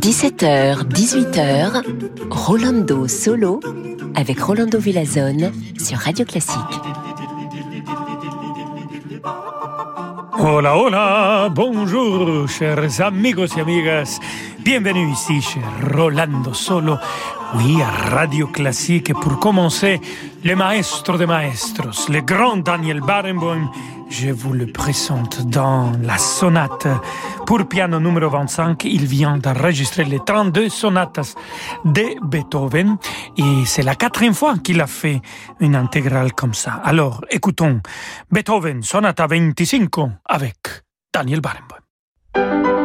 17h, 18h, Rolando Solo avec Rolando Villazone sur Radio Classique. Hola, hola, bonjour, chers amigos y amigas. Bienvenue ici chez Rolando Solo, oui, à Radio Classique. pour commencer, le maestro de maestros, le grand Daniel Barenboim, je vous le présente dans la sonate pour piano numéro 25. Il vient d'enregistrer les 32 sonates de Beethoven et c'est la quatrième fois qu'il a fait une intégrale comme ça. Alors, écoutons Beethoven, sonata 25 avec Daniel Barenboim.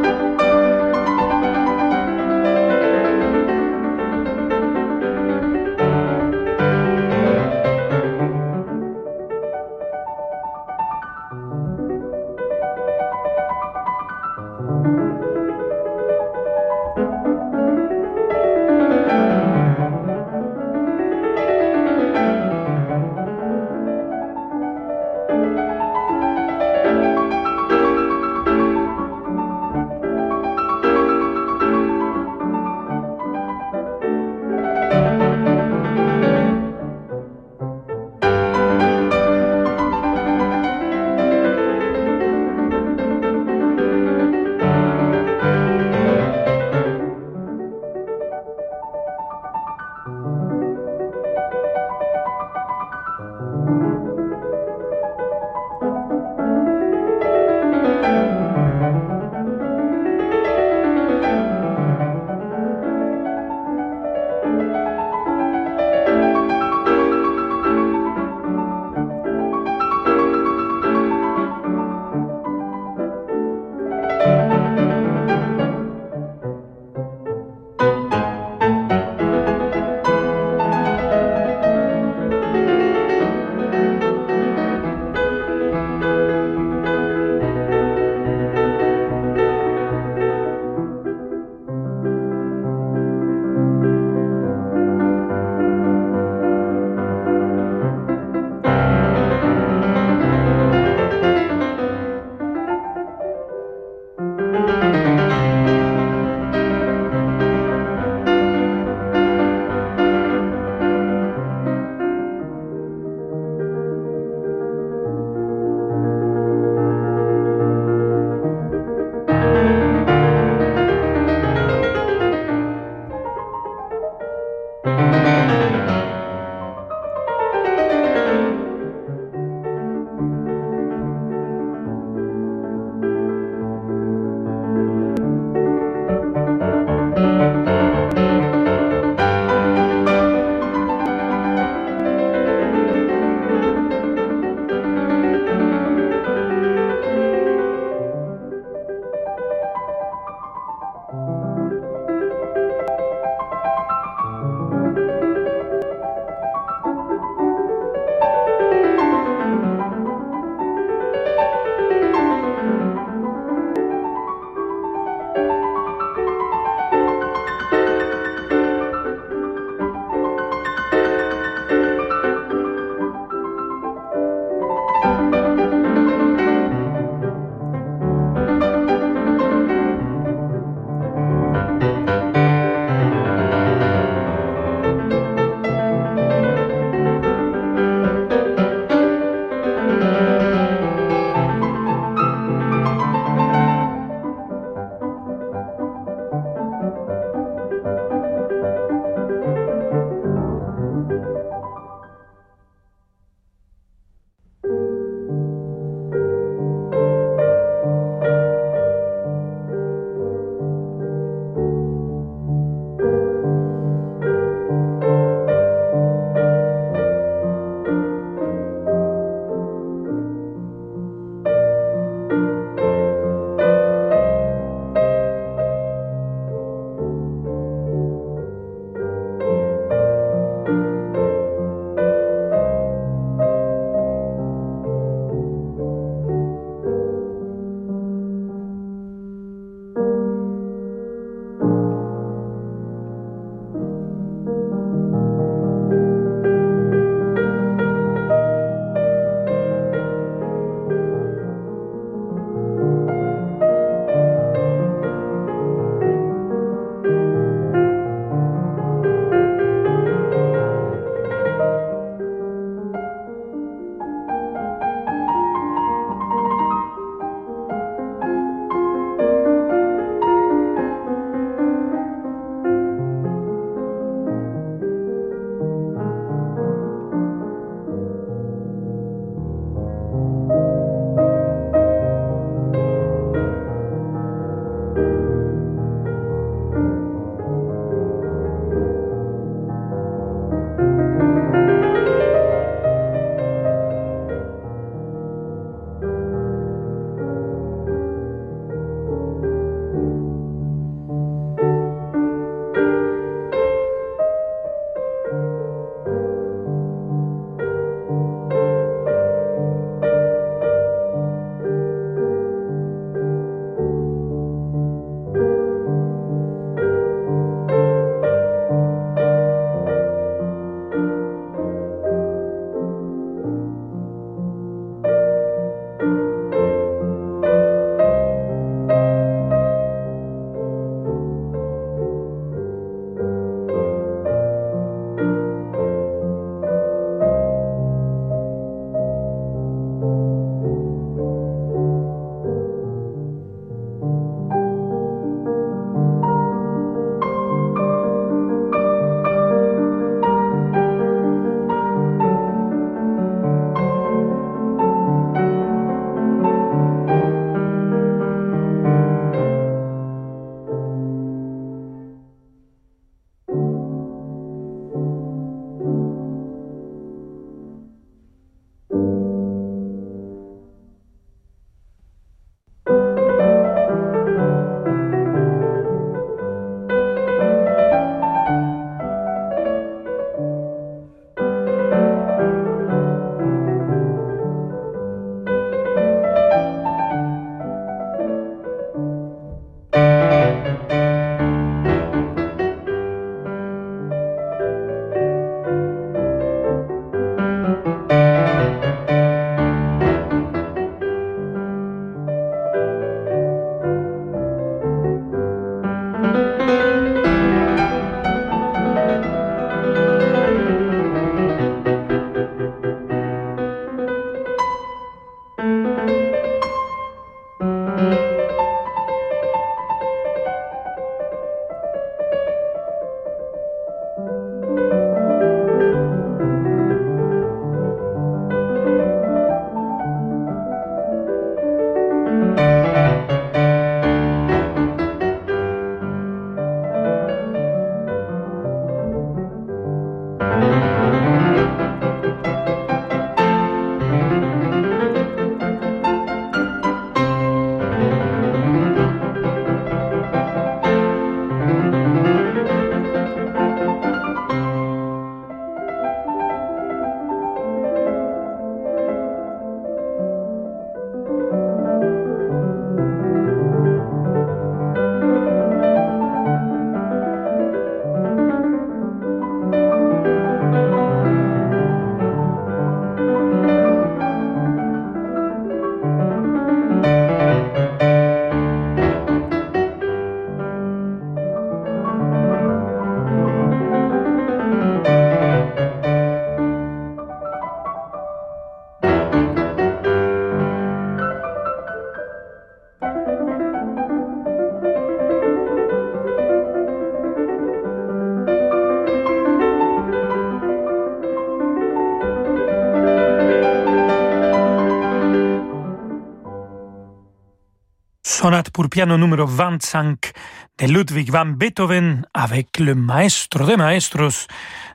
Piano numéro 25 de Ludwig van Beethoven avec le maestro des maestros,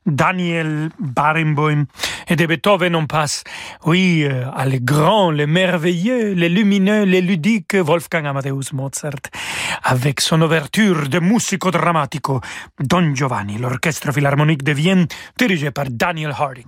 Daniel Barenboim. Et de Beethoven, on passe, oui, euh, à le grand, le merveilleux, le lumineux, le ludique Wolfgang Amadeus Mozart, avec son ouverture de musico drammatico Don Giovanni, l'orchestre philharmonique de Vienne, dirigé par Daniel Harding.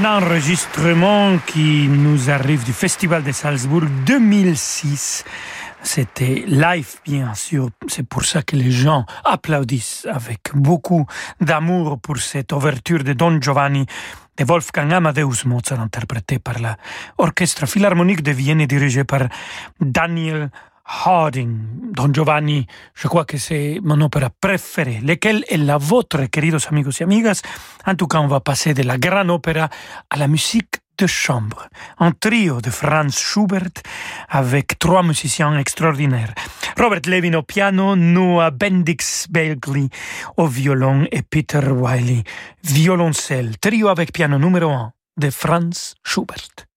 Un enregistrement qui nous arrive du Festival de Salzbourg 2006. C'était live, bien sûr. C'est pour ça que les gens applaudissent avec beaucoup d'amour pour cette ouverture de Don Giovanni de Wolfgang Amadeus Mozart interprétée par l'Orchestre Philharmonique de Vienne dirigé par Daniel Harding, Don Giovanni, je crois que c'est mon opéra préféré. Lequel est la vôtre, queridos amigos y amigas? En tout cas, on va passer de la grande opéra à la musique de chambre. Un trio de Franz Schubert avec trois musiciens extraordinaires. Robert Levin au piano, Noah Bendix Belgli au violon et Peter Wiley violoncelle. Trio avec piano numéro un de Franz Schubert.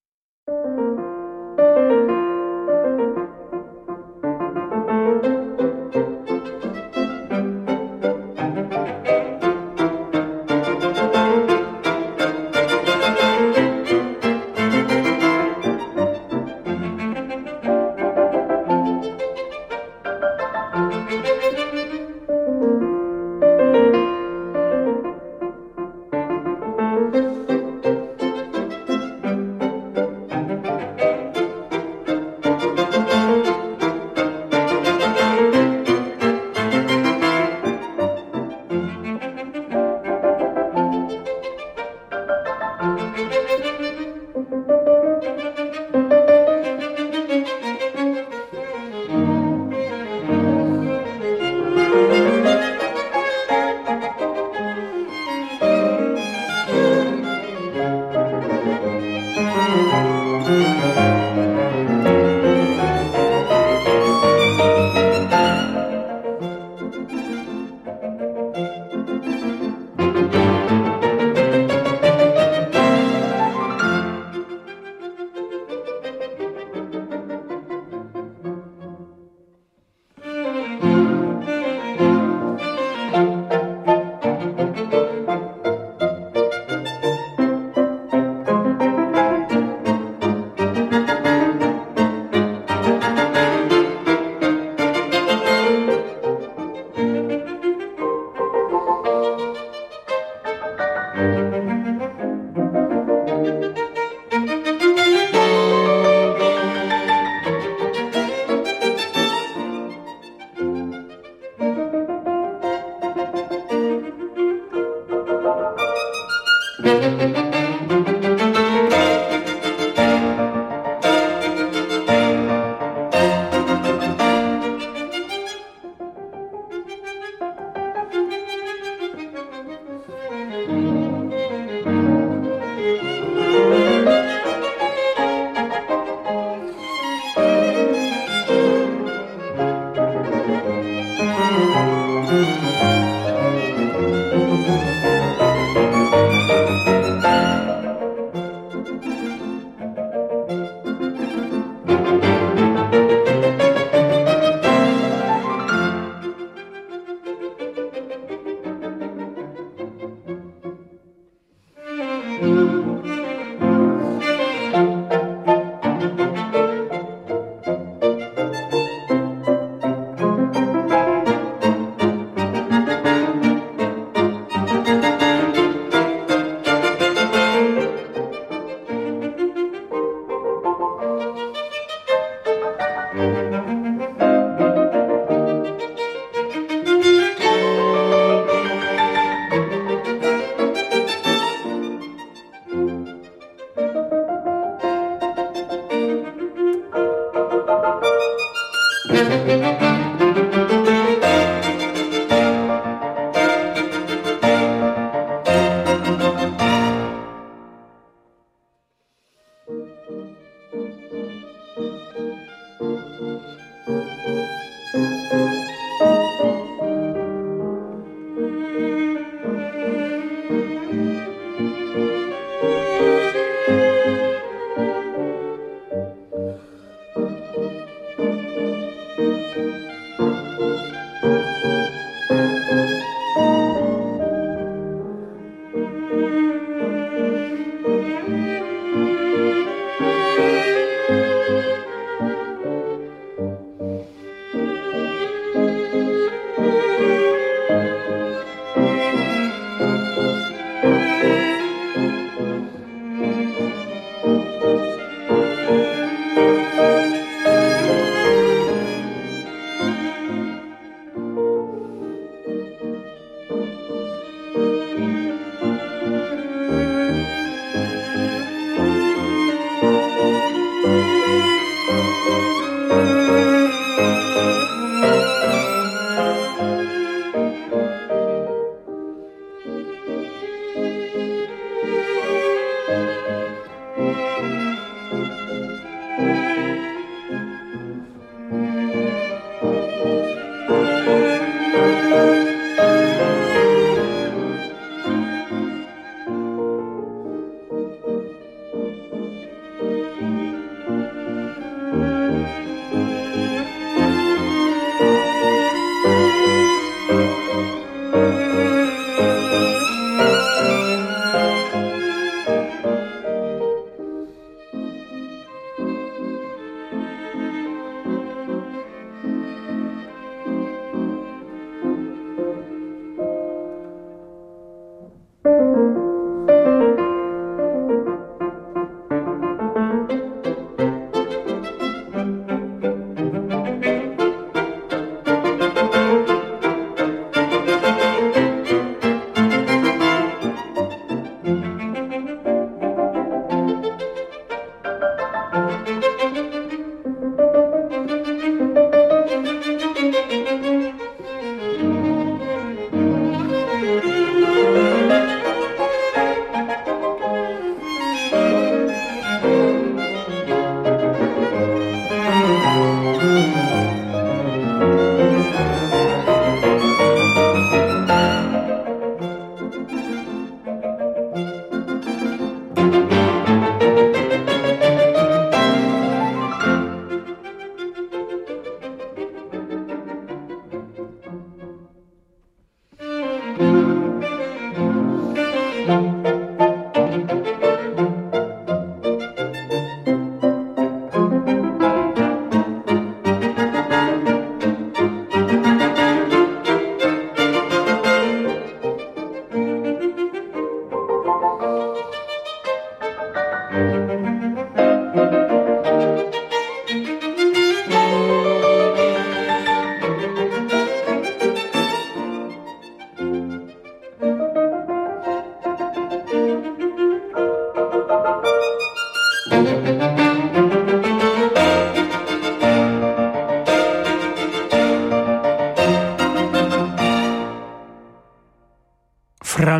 Música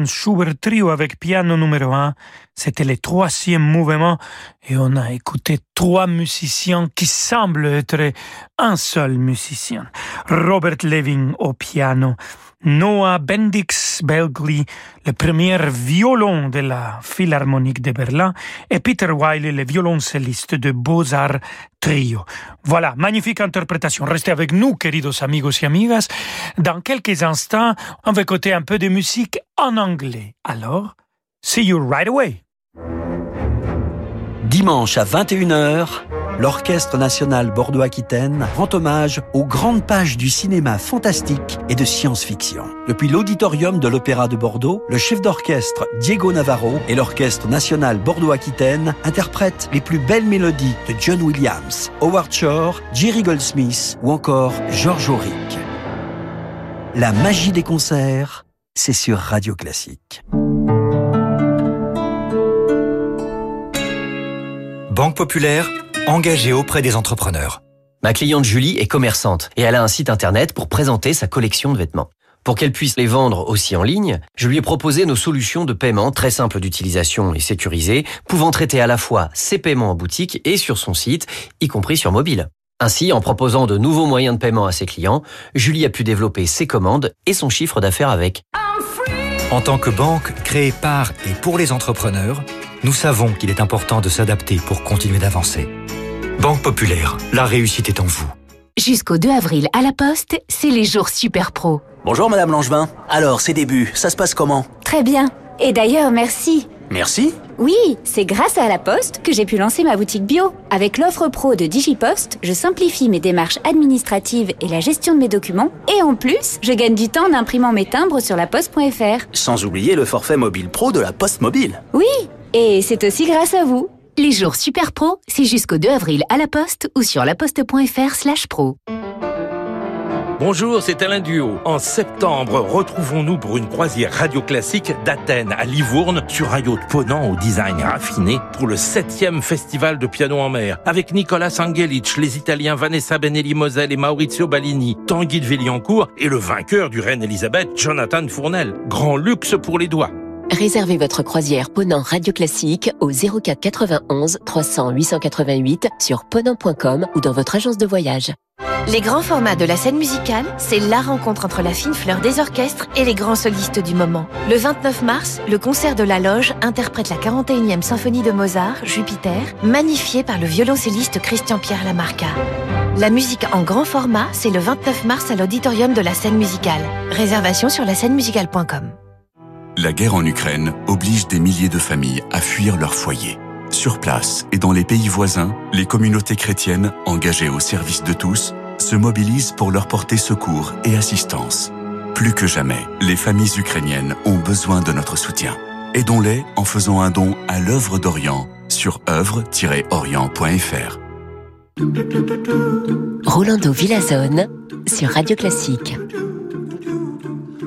Schubert Trio avec piano numéro 1. C'était le troisième mouvement et on a écouté trois musiciens qui semblent être un seul musicien. Robert Levin au piano, Noah Bendix Belgli, le premier violon de la Philharmonique de Berlin, et Peter Wiley, le violoncelliste de Beaux-Arts Trio. Voilà, magnifique interprétation. Restez avec nous, queridos amigos y amigas. Dans quelques instants, on va écouter un peu de musique en anglais. Alors, see you right away. Dimanche à 21h, l'Orchestre national Bordeaux-Aquitaine rend hommage aux grandes pages du cinéma fantastique et de science-fiction. Depuis l'auditorium de l'Opéra de Bordeaux, le chef d'orchestre Diego Navarro et l'Orchestre national Bordeaux-Aquitaine interprètent les plus belles mélodies de John Williams, Howard Shore, Jerry Goldsmith ou encore George Auric. La magie des concerts, c'est sur Radio Classique. Banque Populaire, engagée auprès des entrepreneurs. Ma cliente Julie est commerçante et elle a un site internet pour présenter sa collection de vêtements. Pour qu'elle puisse les vendre aussi en ligne, je lui ai proposé nos solutions de paiement très simples d'utilisation et sécurisées, pouvant traiter à la fois ses paiements en boutique et sur son site, y compris sur mobile. Ainsi, en proposant de nouveaux moyens de paiement à ses clients, Julie a pu développer ses commandes et son chiffre d'affaires avec. En tant que banque créée par et pour les entrepreneurs, nous savons qu'il est important de s'adapter pour continuer d'avancer. Banque Populaire, la réussite est en vous. Jusqu'au 2 avril à la Poste, c'est les jours super pro. Bonjour Madame Langevin. Alors, ces débuts, ça se passe comment? Très bien. Et d'ailleurs, merci. Merci Oui, c'est grâce à la Poste que j'ai pu lancer ma boutique bio. Avec l'offre pro de DigiPost, je simplifie mes démarches administratives et la gestion de mes documents. Et en plus, je gagne du temps en imprimant mes timbres sur la poste.fr. Sans oublier le forfait mobile pro de la Poste Mobile. Oui, et c'est aussi grâce à vous. Les jours super pro, c'est jusqu'au 2 avril à la Poste ou sur laposte.fr slash pro. Bonjour, c'est Alain Duo. En septembre, retrouvons-nous pour une croisière radio classique d'Athènes à Livourne sur un yacht ponant au design raffiné pour le 7e festival de piano en mer avec Nicolas Angelic, les Italiens Vanessa Benelli Moselle et Maurizio Ballini, Tanguy de Villiancourt et le vainqueur du Reine Elisabeth, Jonathan Fournel. Grand luxe pour les doigts. Réservez votre croisière Ponant Radio Classique au 04 91 300 888 sur ponant.com ou dans votre agence de voyage. Les grands formats de la scène musicale, c'est la rencontre entre la fine fleur des orchestres et les grands solistes du moment. Le 29 mars, le concert de la Loge interprète la 41e symphonie de Mozart, Jupiter, magnifiée par le violoncelliste Christian-Pierre Lamarca. La musique en grand format, c'est le 29 mars à l'auditorium de la scène musicale. Réservation sur la scène musicale.com. La guerre en Ukraine oblige des milliers de familles à fuir leur foyer. Sur place et dans les pays voisins, les communautés chrétiennes, engagées au service de tous, se mobilisent pour leur porter secours et assistance. Plus que jamais, les familles ukrainiennes ont besoin de notre soutien. Aidons-les en faisant un don à l'œuvre d'Orient sur œuvre-orient.fr. Rolando Villazone sur Radio Classique.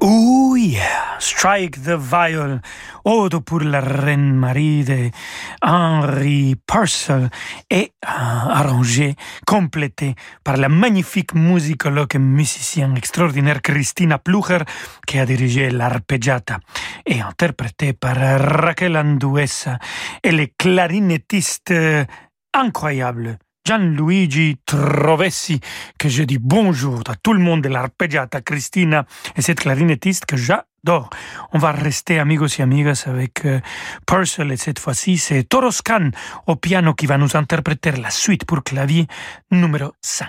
Oh yeah, strike the viol, Odo pour la reine Marie de Henry Purcell et euh, arrangé, complété par la magnifique musicologue et musicienne extraordinaire Christina Plucher qui a dirigé l'arpeggiata et interprété par Raquel Anduesa et les clarinettistes euh, incroyables. Gianluigi Trovessi, que je dis bonjour à tout le monde de l'arpeggiata, Christina et cette clarinettiste que j'adore. On va rester amigos et amigas avec euh, Purcell et cette fois-ci c'est Toroscan au piano qui va nous interpréter la suite pour clavier numéro 5.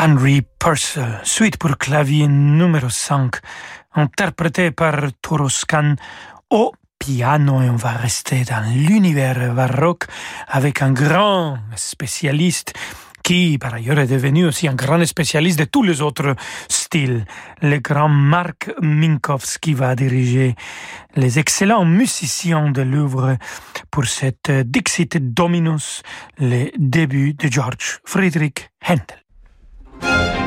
Henry Purcell, suite pour clavier numéro 5, interprété par Toroscan au piano et on va rester dans l'univers baroque avec un grand spécialiste qui par ailleurs est devenu aussi un grand spécialiste de tous les autres styles. Le grand Marc Minkowski va diriger les excellents musiciens de Louvre pour cette Dixit Dominus, le début de George Friedrich Handel. Dixit,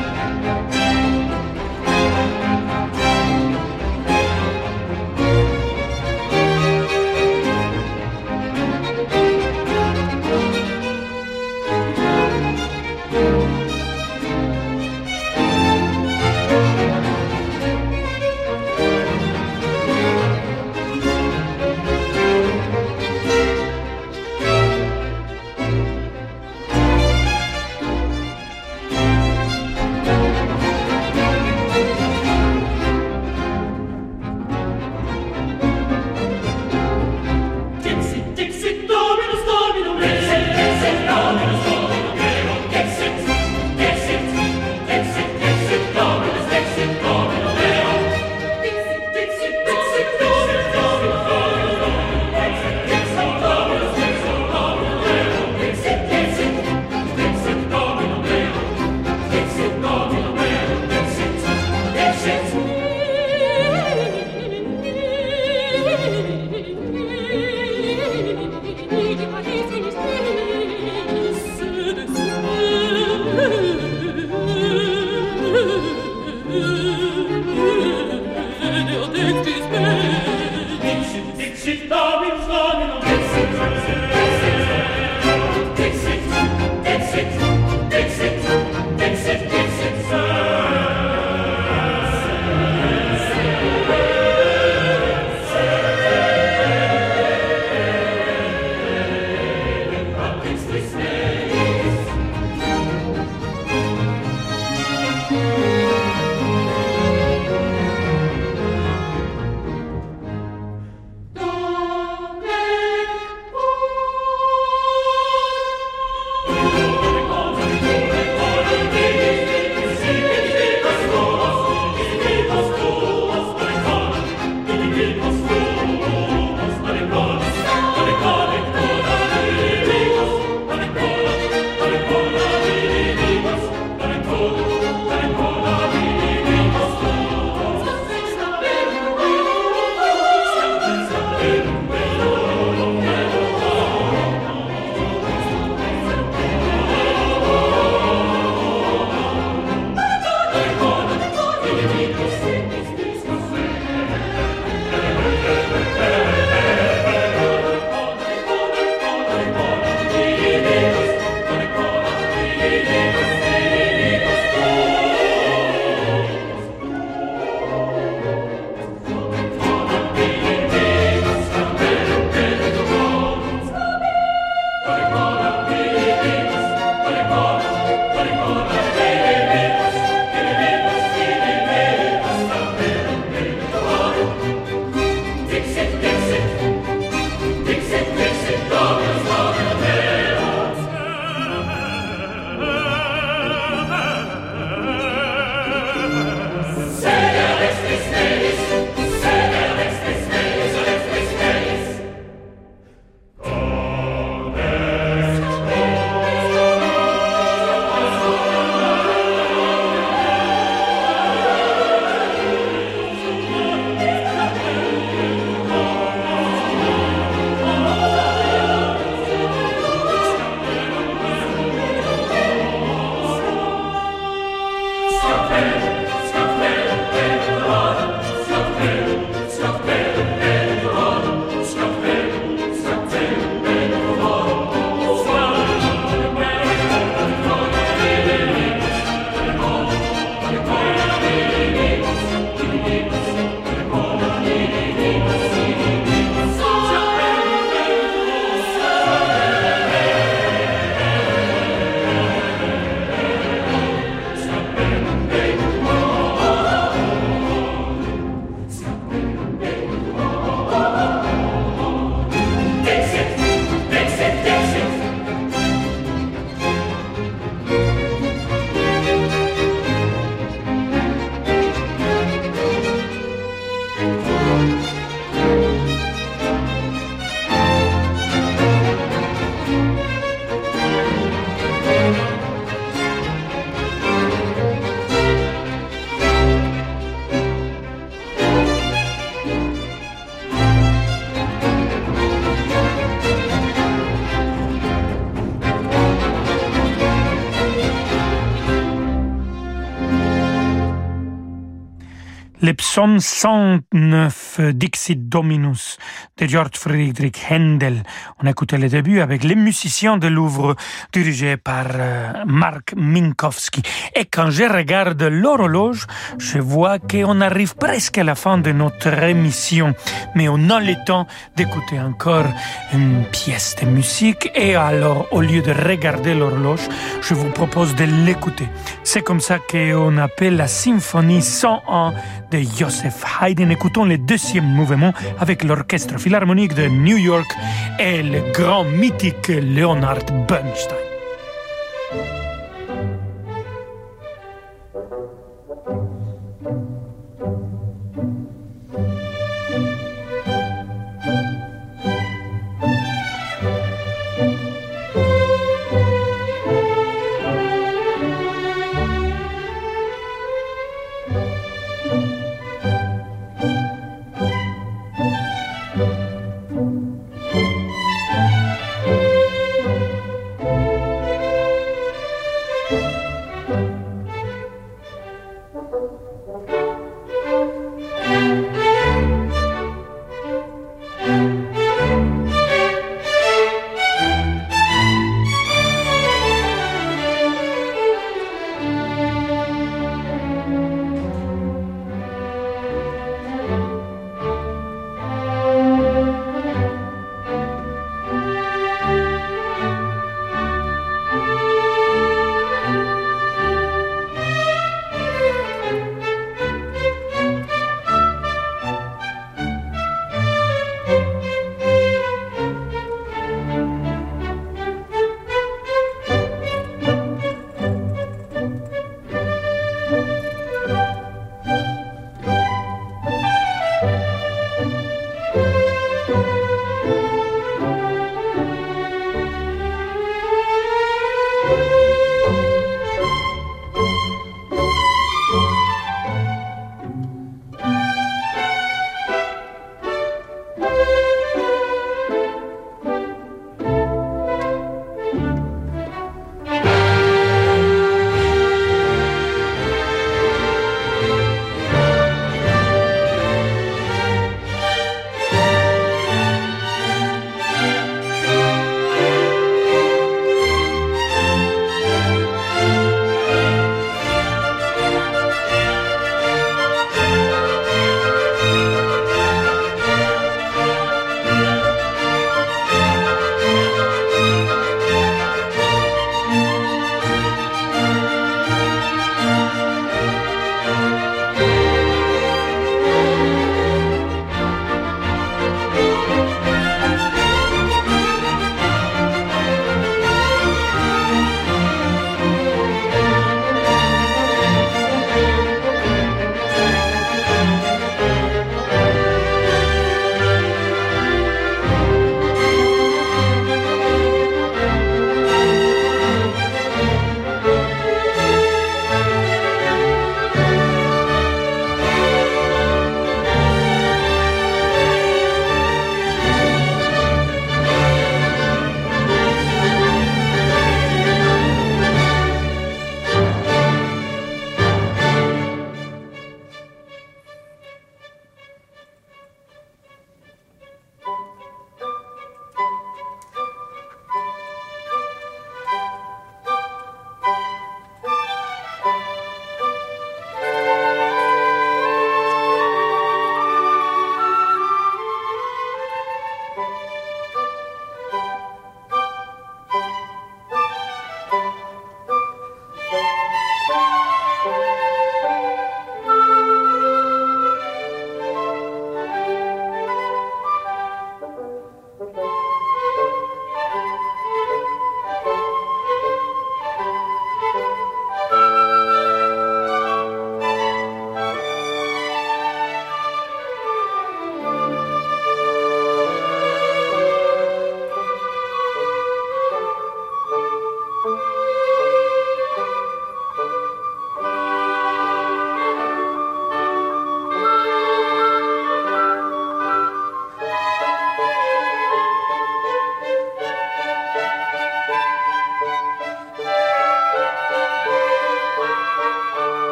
69 Dixit Dominus de George Friedrich Händel. On écoutait le début avec les musiciens de Louvre dirigés par euh, Marc Minkowski. Et quand je regarde l'horloge, je vois qu'on arrive presque à la fin de notre émission. Mais on a le temps d'écouter encore une pièce de musique. Et alors, au lieu de regarder l'horloge, je vous propose de l'écouter. C'est comme ça qu'on appelle la symphonie 101 de Joseph Haydn. Écoutons le mouvement avec l'orchestre philharmonique de New York et le grand mythique Leonard Bernstein.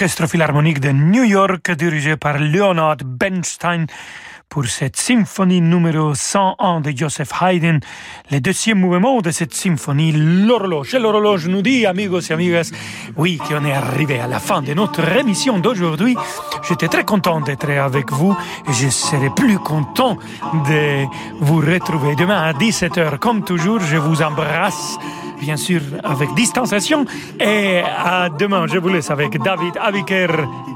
l'Orchestre Philharmonique de New York dirigé par Leonard Bernstein pour cette symphonie numéro 101 de Joseph Haydn, le deuxième mouvement de cette symphonie, l'horloge. L'horloge nous dit, amigos et amigas, oui, qu'on est arrivé à la fin de notre émission d'aujourd'hui. J'étais très content d'être avec vous et je serai plus content de vous retrouver demain à 17h. Comme toujours, je vous embrasse bien sûr avec distanciation. Et à demain, je vous laisse avec David Aviker.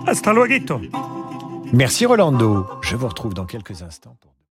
Hasta luego. Merci Rolando. Je vous retrouve dans quelques instants.